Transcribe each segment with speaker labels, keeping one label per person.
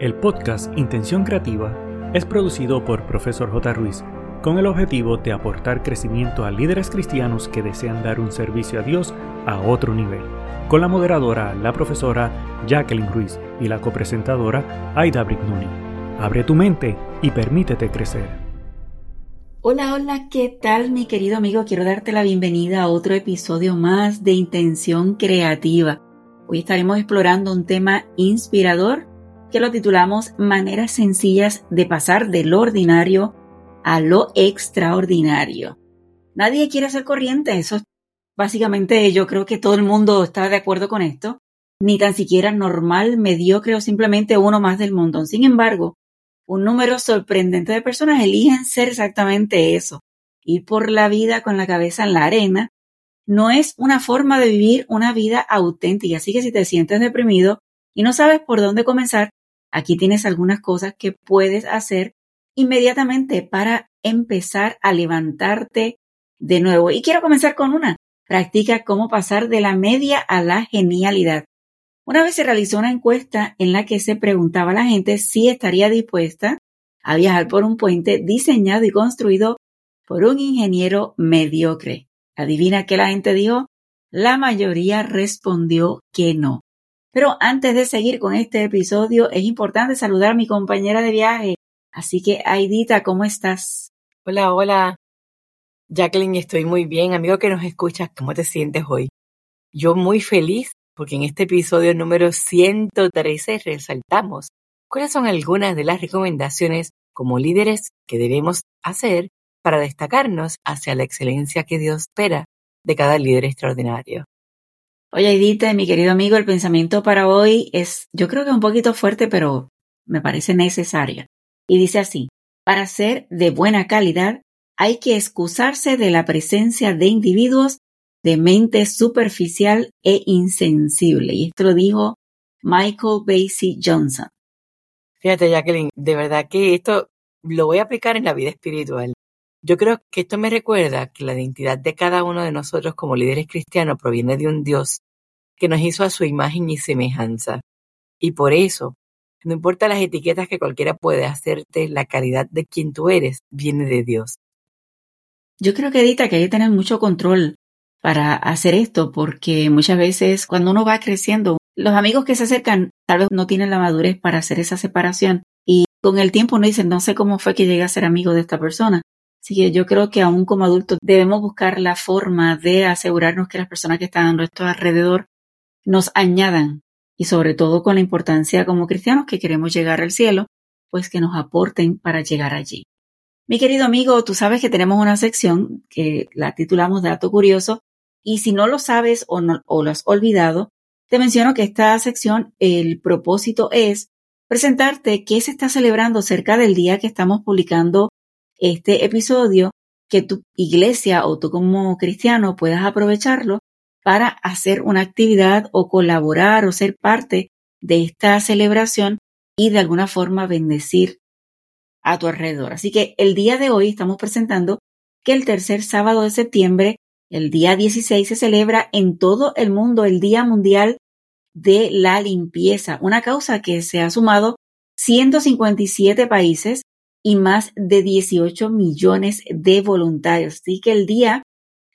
Speaker 1: El podcast Intención Creativa es producido por Profesor J. Ruiz con el objetivo de aportar crecimiento a líderes cristianos que desean dar un servicio a Dios a otro nivel, con la moderadora, la profesora Jacqueline Ruiz y la copresentadora Aida Brignoni. Abre tu mente y permítete crecer.
Speaker 2: Hola, hola, ¿qué tal mi querido amigo? Quiero darte la bienvenida a otro episodio más de Intención Creativa. Hoy estaremos explorando un tema inspirador que lo titulamos Maneras sencillas de pasar de lo ordinario a lo extraordinario. Nadie quiere ser corriente, eso básicamente yo creo que todo el mundo está de acuerdo con esto, ni tan siquiera normal, mediocre o simplemente uno más del montón. Sin embargo, un número sorprendente de personas eligen ser exactamente eso, ir por la vida con la cabeza en la arena, no es una forma de vivir una vida auténtica. Así que si te sientes deprimido y no sabes por dónde comenzar, Aquí tienes algunas cosas que puedes hacer inmediatamente para empezar a levantarte de nuevo. Y quiero comenzar con una. Practica cómo pasar de la media a la genialidad. Una vez se realizó una encuesta en la que se preguntaba a la gente si estaría dispuesta a viajar por un puente diseñado y construido por un ingeniero mediocre. Adivina qué la gente dijo. La mayoría respondió que no. Pero antes de seguir con este episodio, es importante saludar a mi compañera de viaje. Así que, Aidita, ¿cómo estás?
Speaker 3: Hola, hola. Jacqueline, estoy muy bien. Amigo que nos escuchas, ¿cómo te sientes hoy? Yo muy feliz porque en este episodio número 113 resaltamos cuáles son algunas de las recomendaciones como líderes que debemos hacer para destacarnos hacia la excelencia que Dios espera de cada líder extraordinario.
Speaker 2: Oye, Edith, mi querido amigo, el pensamiento para hoy es, yo creo que un poquito fuerte, pero me parece necesaria. Y dice así, para ser de buena calidad, hay que excusarse de la presencia de individuos de mente superficial e insensible. Y esto lo dijo Michael Basie Johnson.
Speaker 3: Fíjate, Jacqueline, de verdad que esto lo voy a aplicar en la vida espiritual. Yo creo que esto me recuerda que la identidad de cada uno de nosotros como líderes cristianos proviene de un Dios que nos hizo a su imagen y semejanza. Y por eso, no importa las etiquetas que cualquiera puede hacerte, la calidad de quien tú eres viene de Dios.
Speaker 2: Yo creo que Edita que hay que tener mucho control para hacer esto, porque muchas veces cuando uno va creciendo, los amigos que se acercan tal vez no tienen la madurez para hacer esa separación y con el tiempo uno dice, no sé cómo fue que llegué a ser amigo de esta persona, Así que yo creo que aún como adultos debemos buscar la forma de asegurarnos que las personas que están a nuestro alrededor nos añadan y sobre todo con la importancia como cristianos que queremos llegar al cielo, pues que nos aporten para llegar allí. Mi querido amigo, tú sabes que tenemos una sección que la titulamos Dato Curioso y si no lo sabes o, no, o lo has olvidado, te menciono que esta sección, el propósito es presentarte qué se está celebrando cerca del día que estamos publicando este episodio que tu iglesia o tú como cristiano puedas aprovecharlo para hacer una actividad o colaborar o ser parte de esta celebración y de alguna forma bendecir a tu alrededor. Así que el día de hoy estamos presentando que el tercer sábado de septiembre, el día 16, se celebra en todo el mundo el Día Mundial de la Limpieza, una causa que se ha sumado 157 países y más de 18 millones de voluntarios. Así que el día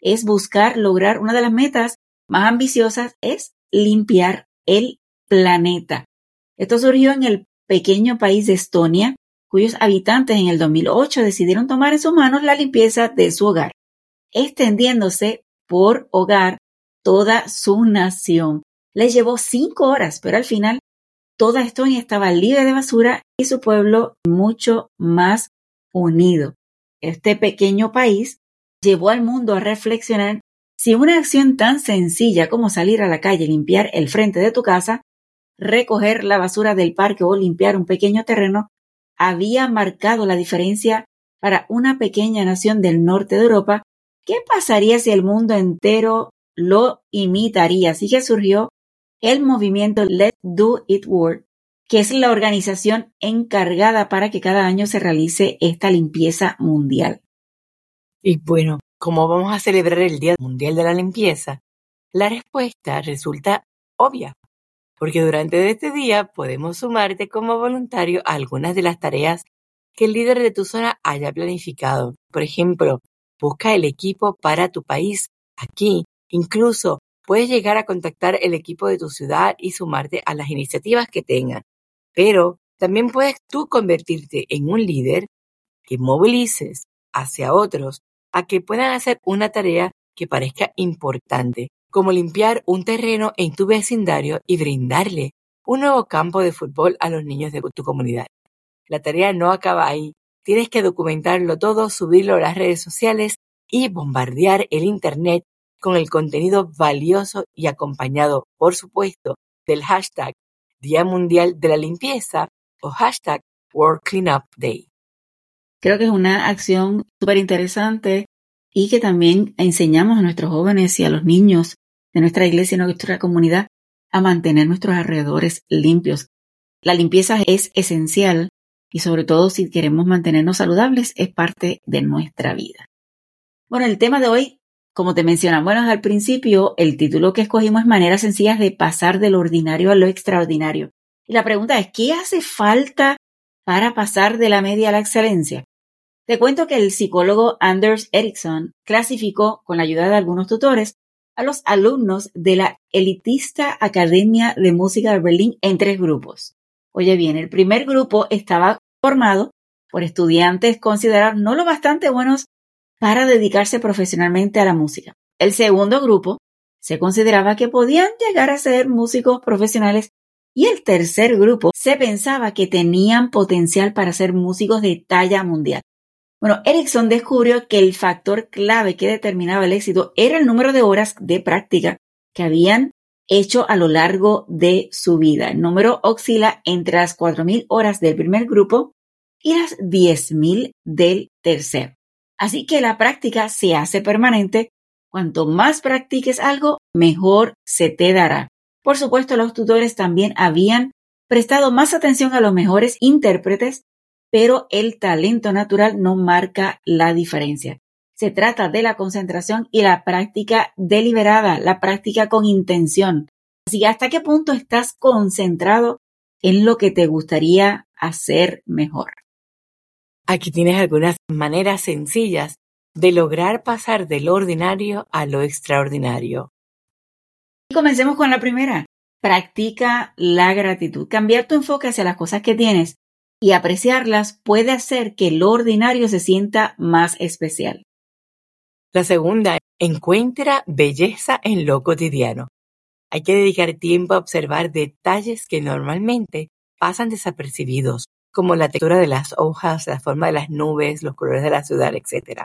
Speaker 2: es buscar lograr una de las metas más ambiciosas es limpiar el planeta. Esto surgió en el pequeño país de Estonia, cuyos habitantes en el 2008 decidieron tomar en sus manos la limpieza de su hogar, extendiéndose por hogar toda su nación. Les llevó cinco horas, pero al final toda Estonia estaba libre de basura y su pueblo mucho más unido. Este pequeño país llevó al mundo a reflexionar si una acción tan sencilla como salir a la calle limpiar el frente de tu casa, recoger la basura del parque o limpiar un pequeño terreno había marcado la diferencia para una pequeña nación del norte de Europa, ¿qué pasaría si el mundo entero lo imitaría? Así que surgió el movimiento Let's Do It World, que es la organización encargada para que cada año se realice esta limpieza mundial.
Speaker 3: Y bueno, ¿cómo vamos a celebrar el Día Mundial de la Limpieza? La respuesta resulta obvia. porque durante este día podemos sumarte como voluntario a algunas de las tareas que el líder de tu zona haya planificado. Por ejemplo, busca el equipo para tu país. Aquí, incluso, puedes llegar a contactar el equipo de tu ciudad y sumarte a las iniciativas que tengan. Pero también puedes tú convertirte en un líder que movilices hacia otros a que puedan hacer una tarea que parezca importante, como limpiar un terreno en tu vecindario y brindarle un nuevo campo de fútbol a los niños de tu comunidad. La tarea no acaba ahí. Tienes que documentarlo todo, subirlo a las redes sociales y bombardear el Internet con el contenido valioso y acompañado, por supuesto, del hashtag Día Mundial de la Limpieza o hashtag World Cleanup Day.
Speaker 2: Creo que es una acción súper interesante y que también enseñamos a nuestros jóvenes y a los niños de nuestra iglesia y nuestra comunidad a mantener nuestros alrededores limpios. La limpieza es esencial y sobre todo si queremos mantenernos saludables es parte de nuestra vida. Bueno, el tema de hoy, como te mencionamos al principio, el título que escogimos es maneras sencillas de pasar del ordinario a lo extraordinario. Y la pregunta es, ¿qué hace falta para pasar de la media a la excelencia? Te cuento que el psicólogo Anders Ericsson clasificó, con la ayuda de algunos tutores, a los alumnos de la elitista Academia de Música de Berlín en tres grupos. Oye bien, el primer grupo estaba formado por estudiantes considerados no lo bastante buenos para dedicarse profesionalmente a la música. El segundo grupo se consideraba que podían llegar a ser músicos profesionales y el tercer grupo se pensaba que tenían potencial para ser músicos de talla mundial. Bueno, Erickson descubrió que el factor clave que determinaba el éxito era el número de horas de práctica que habían hecho a lo largo de su vida. El número oscila entre las 4.000 horas del primer grupo y las 10.000 del tercer. Así que la práctica se hace permanente. Cuanto más practiques algo, mejor se te dará. Por supuesto, los tutores también habían prestado más atención a los mejores intérpretes, pero el talento natural no marca la diferencia. Se trata de la concentración y la práctica deliberada, la práctica con intención. Así que hasta qué punto estás concentrado en lo que te gustaría hacer mejor.
Speaker 3: Aquí tienes algunas maneras sencillas de lograr pasar del ordinario a lo extraordinario.
Speaker 2: Comencemos con la primera. Practica la gratitud. Cambiar tu enfoque hacia las cosas que tienes y apreciarlas puede hacer que lo ordinario se sienta más especial.
Speaker 3: La segunda, encuentra belleza en lo cotidiano. Hay que dedicar tiempo a observar detalles que normalmente pasan desapercibidos, como la textura de las hojas, la forma de las nubes, los colores de la ciudad, etc.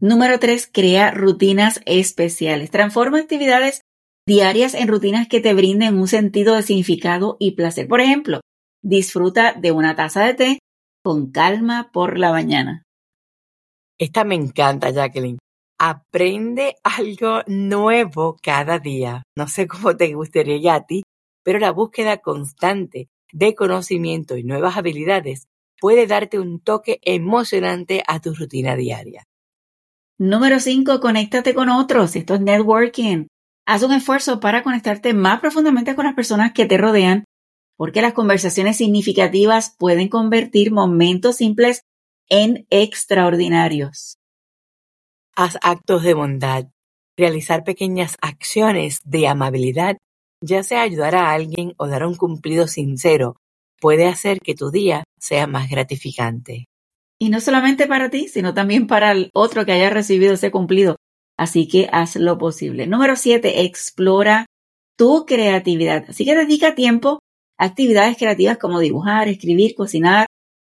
Speaker 2: Número 3. Crea rutinas especiales. Transforma actividades diarias en rutinas que te brinden un sentido de significado y placer. Por ejemplo, disfruta de una taza de té con calma por la mañana.
Speaker 3: Esta me encanta, Jacqueline. Aprende algo nuevo cada día. No sé cómo te gustaría a ti, pero la búsqueda constante de conocimiento y nuevas habilidades puede darte un toque emocionante a tu rutina diaria.
Speaker 2: Número 5. Conéctate con otros. Esto es networking. Haz un esfuerzo para conectarte más profundamente con las personas que te rodean, porque las conversaciones significativas pueden convertir momentos simples en extraordinarios.
Speaker 3: Haz actos de bondad. Realizar pequeñas acciones de amabilidad, ya sea ayudar a alguien o dar un cumplido sincero, puede hacer que tu día sea más gratificante.
Speaker 2: Y no solamente para ti, sino también para el otro que haya recibido ese cumplido. Así que haz lo posible. Número siete, explora tu creatividad. Así que dedica tiempo a actividades creativas como dibujar, escribir, cocinar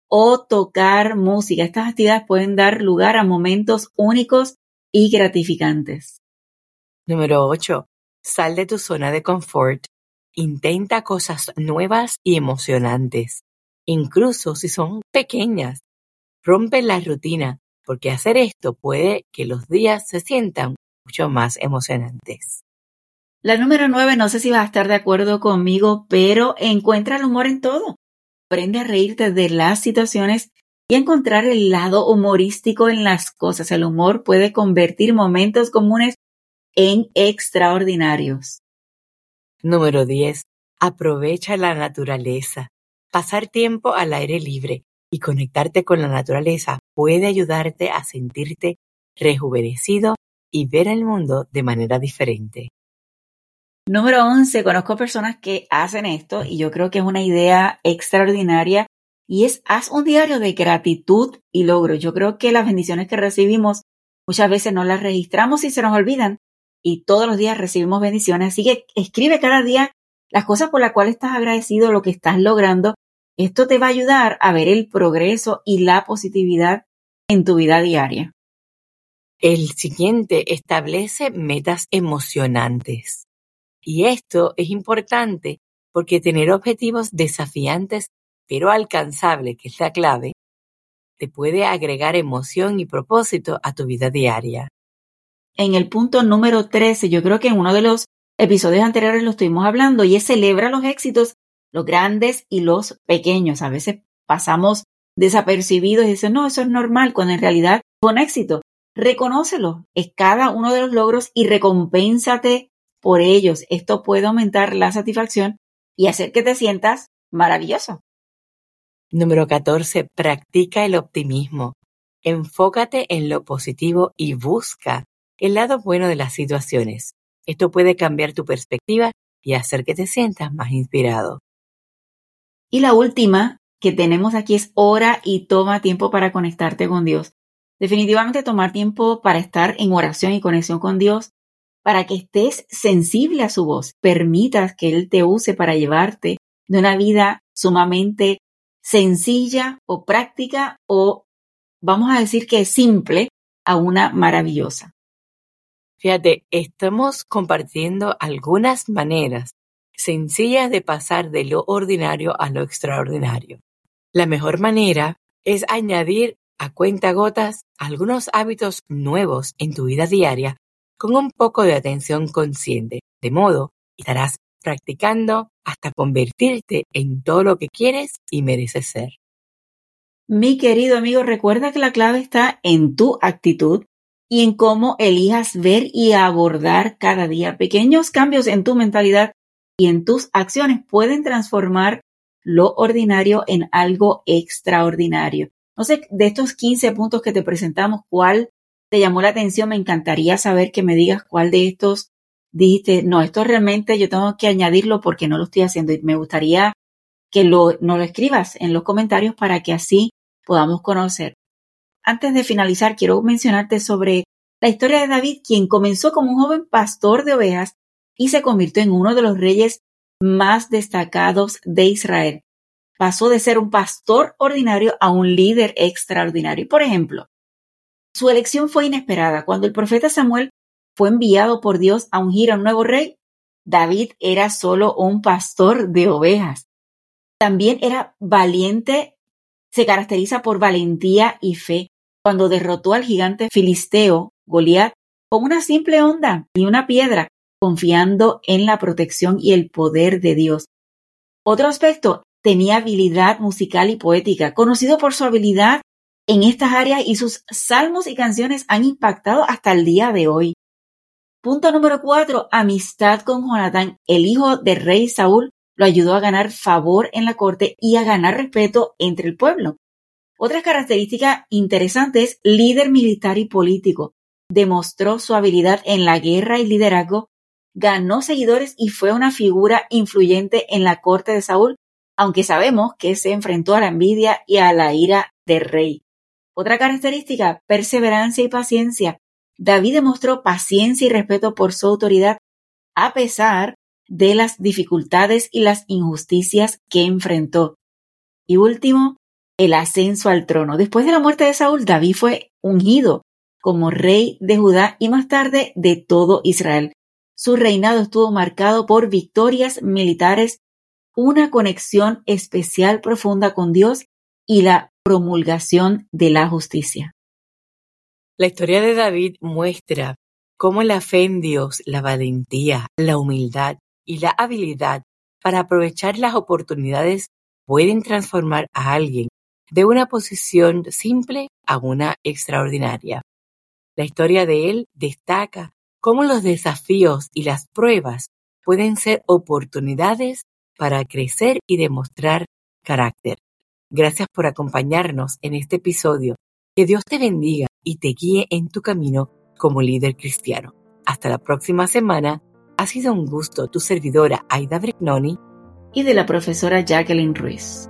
Speaker 2: o tocar música. Estas actividades pueden dar lugar a momentos únicos y gratificantes.
Speaker 3: Número 8. Sal de tu zona de confort. Intenta cosas nuevas y emocionantes, incluso si son pequeñas. Rompe la rutina porque hacer esto puede que los días se sientan mucho más emocionantes.
Speaker 2: La número nueve, no sé si vas a estar de acuerdo conmigo, pero encuentra el humor en todo. Aprende a reírte de las situaciones y encontrar el lado humorístico en las cosas. El humor puede convertir momentos comunes en extraordinarios.
Speaker 3: Número 10. Aprovecha la naturaleza. Pasar tiempo al aire libre y conectarte con la naturaleza puede ayudarte a sentirte rejuvenecido y ver el mundo de manera diferente.
Speaker 2: Número 11. Conozco personas que hacen esto y yo creo que es una idea extraordinaria y es haz un diario de gratitud y logro. Yo creo que las bendiciones que recibimos muchas veces no las registramos y se nos olvidan y todos los días recibimos bendiciones. Así que escribe cada día las cosas por las cuales estás agradecido, lo que estás logrando. Esto te va a ayudar a ver el progreso y la positividad en tu vida diaria.
Speaker 3: El siguiente establece metas emocionantes. Y esto es importante porque tener objetivos desafiantes pero alcanzables, que es la clave, te puede agregar emoción y propósito a tu vida diaria.
Speaker 2: En el punto número 13, yo creo que en uno de los episodios anteriores lo estuvimos hablando y es celebra los éxitos, los grandes y los pequeños. A veces pasamos desapercibidos y dicen, no, eso es normal, cuando en realidad fue un éxito. Reconócelo, es cada uno de los logros y recompénsate por ellos. Esto puede aumentar la satisfacción y hacer que te sientas maravilloso.
Speaker 3: Número 14. Practica el optimismo. Enfócate en lo positivo y busca el lado bueno de las situaciones. Esto puede cambiar tu perspectiva y hacer que te sientas más inspirado.
Speaker 2: Y la última que tenemos aquí es ora y toma tiempo para conectarte con Dios. Definitivamente tomar tiempo para estar en oración y conexión con Dios, para que estés sensible a su voz, permitas que Él te use para llevarte de una vida sumamente sencilla o práctica o vamos a decir que simple a una maravillosa.
Speaker 3: Fíjate, estamos compartiendo algunas maneras sencillas de pasar de lo ordinario a lo extraordinario. La mejor manera es añadir a cuenta gotas algunos hábitos nuevos en tu vida diaria con un poco de atención consciente, de modo estarás practicando hasta convertirte en todo lo que quieres y mereces ser.
Speaker 2: Mi querido amigo, recuerda que la clave está en tu actitud y en cómo elijas ver y abordar cada día. Pequeños cambios en tu mentalidad y en tus acciones pueden transformar lo ordinario en algo extraordinario. No sé, de estos 15 puntos que te presentamos, ¿cuál te llamó la atención? Me encantaría saber que me digas cuál de estos dijiste, no, esto realmente yo tengo que añadirlo porque no lo estoy haciendo. Y me gustaría que lo, no lo escribas en los comentarios para que así podamos conocer antes de finalizar, quiero mencionarte sobre la historia de David, quien comenzó como un joven pastor de ovejas y se convirtió en uno de los reyes más destacados de Israel. Pasó de ser un pastor ordinario a un líder extraordinario. Por ejemplo, su elección fue inesperada. Cuando el profeta Samuel fue enviado por Dios a ungir a un nuevo rey, David era solo un pastor de ovejas. También era valiente se caracteriza por valentía y fe. Cuando derrotó al gigante filisteo, Goliat, con una simple onda y una piedra, confiando en la protección y el poder de Dios. Otro aspecto, tenía habilidad musical y poética, conocido por su habilidad en estas áreas y sus salmos y canciones han impactado hasta el día de hoy. Punto número cuatro, amistad con Jonatán, el hijo del rey Saúl, lo ayudó a ganar favor en la corte y a ganar respeto entre el pueblo. Otra característica interesante es líder militar y político. Demostró su habilidad en la guerra y liderazgo, ganó seguidores y fue una figura influyente en la corte de Saúl, aunque sabemos que se enfrentó a la envidia y a la ira del rey. Otra característica, perseverancia y paciencia. David demostró paciencia y respeto por su autoridad, a pesar de las dificultades y las injusticias que enfrentó. Y último, el ascenso al trono. Después de la muerte de Saúl, David fue ungido como rey de Judá y más tarde de todo Israel. Su reinado estuvo marcado por victorias militares, una conexión especial profunda con Dios y la promulgación de la justicia.
Speaker 3: La historia de David muestra cómo la fe en Dios, la valentía, la humildad y la habilidad para aprovechar las oportunidades pueden transformar a alguien de una posición simple a una extraordinaria. La historia de él destaca cómo los desafíos y las pruebas pueden ser oportunidades para crecer y demostrar carácter. Gracias por acompañarnos en este episodio. Que Dios te bendiga y te guíe en tu camino como líder cristiano. Hasta la próxima semana. Ha sido un gusto tu servidora Aida Brignoni
Speaker 2: y de la profesora Jacqueline Ruiz.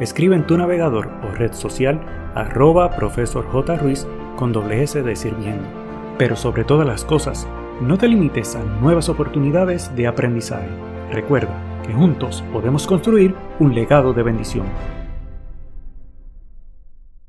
Speaker 1: escribe en tu navegador o red social arroba profesor J. Ruiz con doble S de sirviendo. Pero sobre todas las cosas, no te limites a nuevas oportunidades de aprendizaje. Recuerda que juntos podemos construir un legado de bendición.